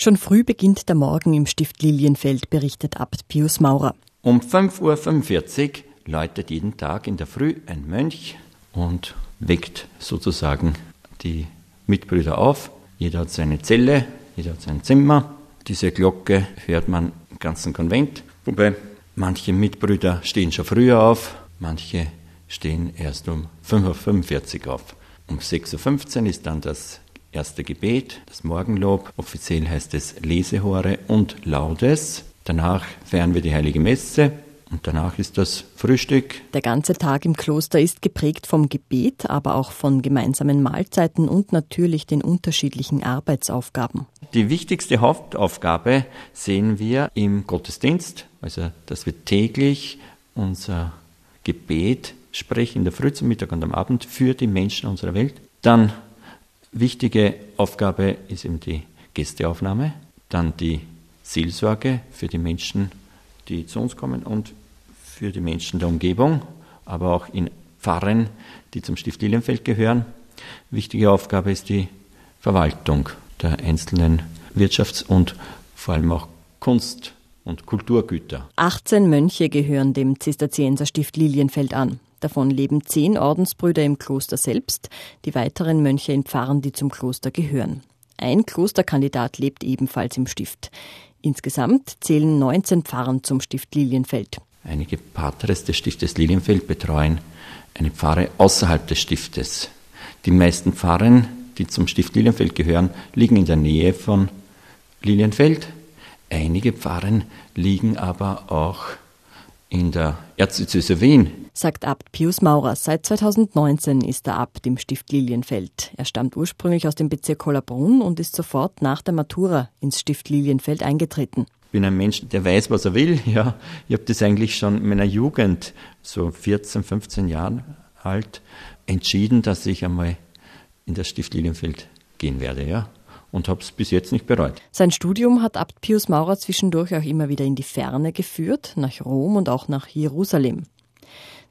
Schon früh beginnt der Morgen im Stift Lilienfeld, berichtet Abt Pius Maurer. Um 5.45 Uhr läutet jeden Tag in der Früh ein Mönch und weckt sozusagen die Mitbrüder auf. Jeder hat seine Zelle, jeder hat sein Zimmer. Diese Glocke hört man im ganzen Konvent. Wobei manche Mitbrüder stehen schon früher auf, manche stehen erst um 5.45 Uhr auf. Um 6.15 Uhr ist dann das erste Gebet, das Morgenlob. Offiziell heißt es Lesehore und Laudes. Danach feiern wir die Heilige Messe. Und danach ist das Frühstück. Der ganze Tag im Kloster ist geprägt vom Gebet, aber auch von gemeinsamen Mahlzeiten und natürlich den unterschiedlichen Arbeitsaufgaben. Die wichtigste Hauptaufgabe sehen wir im Gottesdienst, also dass wir täglich unser Gebet sprechen, in der Früh, zum Mittag und am Abend für die Menschen unserer Welt. Dann wichtige Aufgabe ist eben die Gästeaufnahme, dann die Seelsorge für die Menschen, die zu uns kommen und für die Menschen der Umgebung, aber auch in Pfarren, die zum Stift Lilienfeld gehören. Wichtige Aufgabe ist die Verwaltung der einzelnen Wirtschafts- und vor allem auch Kunst- und Kulturgüter. 18 Mönche gehören dem Zisterzienserstift Lilienfeld an. Davon leben zehn Ordensbrüder im Kloster selbst, die weiteren Mönche in Pfarren, die zum Kloster gehören. Ein Klosterkandidat lebt ebenfalls im Stift. Insgesamt zählen 19 Pfarren zum Stift Lilienfeld. Einige Patres des Stiftes Lilienfeld betreuen eine Pfarre außerhalb des Stiftes. Die meisten Pfarren, die zum Stift Lilienfeld gehören, liegen in der Nähe von Lilienfeld. Einige Pfarren liegen aber auch in der Erzdiözese Wien. Sagt Abt Pius Maurer. Seit 2019 ist er Abt im Stift Lilienfeld. Er stammt ursprünglich aus dem Bezirk Hollerbrunn und ist sofort nach der Matura ins Stift Lilienfeld eingetreten. Ich bin ein Mensch, der weiß, was er will. Ja, ich habe das eigentlich schon in meiner Jugend, so 14, 15 Jahren alt, entschieden, dass ich einmal in das Stift Lilienfeld gehen werde. Ja und habe es bis jetzt nicht bereut. Sein Studium hat Abt Pius Maurer zwischendurch auch immer wieder in die Ferne geführt, nach Rom und auch nach Jerusalem.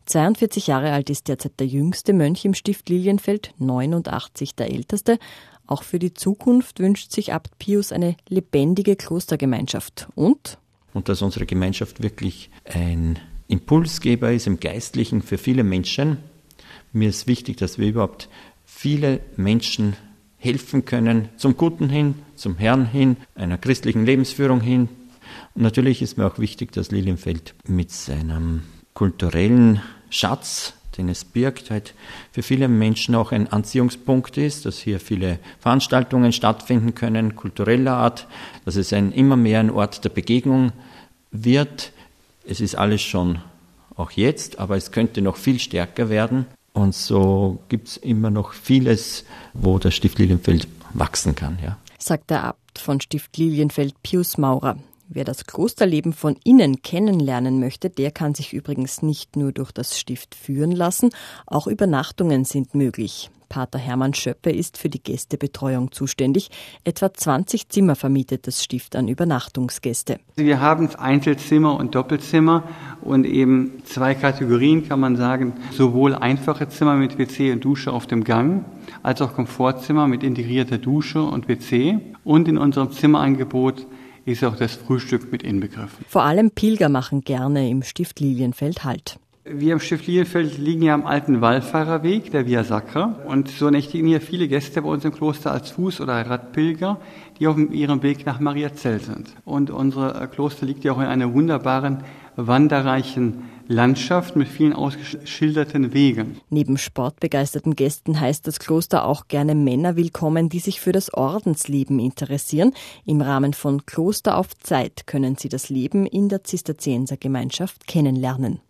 42 Jahre alt ist derzeit der jüngste Mönch im Stift Lilienfeld, 89 der älteste. Auch für die Zukunft wünscht sich Abt Pius eine lebendige Klostergemeinschaft und und dass unsere Gemeinschaft wirklich ein Impulsgeber ist im Geistlichen für viele Menschen. Mir ist wichtig, dass wir überhaupt viele Menschen helfen können, zum Guten hin, zum Herrn hin, einer christlichen Lebensführung hin. Und natürlich ist mir auch wichtig, dass Lilienfeld mit seinem kulturellen Schatz, den es birgt, halt für viele Menschen auch ein Anziehungspunkt ist, dass hier viele Veranstaltungen stattfinden können, kultureller Art, dass es ein immer mehr ein Ort der Begegnung wird. Es ist alles schon auch jetzt, aber es könnte noch viel stärker werden. Und so gibt es immer noch vieles, wo das Stift Lilienfeld wachsen kann. Ja. Sagt der Abt von Stift Lilienfeld Pius Maurer. Wer das Klosterleben von innen kennenlernen möchte, der kann sich übrigens nicht nur durch das Stift führen lassen, auch Übernachtungen sind möglich. Pater Hermann Schöppe ist für die Gästebetreuung zuständig. Etwa 20 Zimmer vermietet das Stift an Übernachtungsgäste. Wir haben Einzelzimmer und Doppelzimmer und eben zwei Kategorien kann man sagen, sowohl einfache Zimmer mit WC und Dusche auf dem Gang, als auch Komfortzimmer mit integrierter Dusche und WC. Und in unserem Zimmerangebot ist auch das Frühstück mit inbegriffen. Vor allem Pilger machen gerne im Stift Lilienfeld Halt. Wir im Stift Lilienfeld liegen ja am alten Wallfahrerweg, der Via Sacra. Und so nächtigen hier viele Gäste bei uns im Kloster als Fuß- oder Radpilger, die auf ihrem Weg nach Mariazell sind. Und unser Kloster liegt ja auch in einer wunderbaren, wanderreichen Landschaft mit vielen ausgeschilderten Wegen. Neben sportbegeisterten Gästen heißt das Kloster auch gerne Männer willkommen, die sich für das Ordensleben interessieren. Im Rahmen von Kloster auf Zeit können sie das Leben in der Zisterziensergemeinschaft kennenlernen.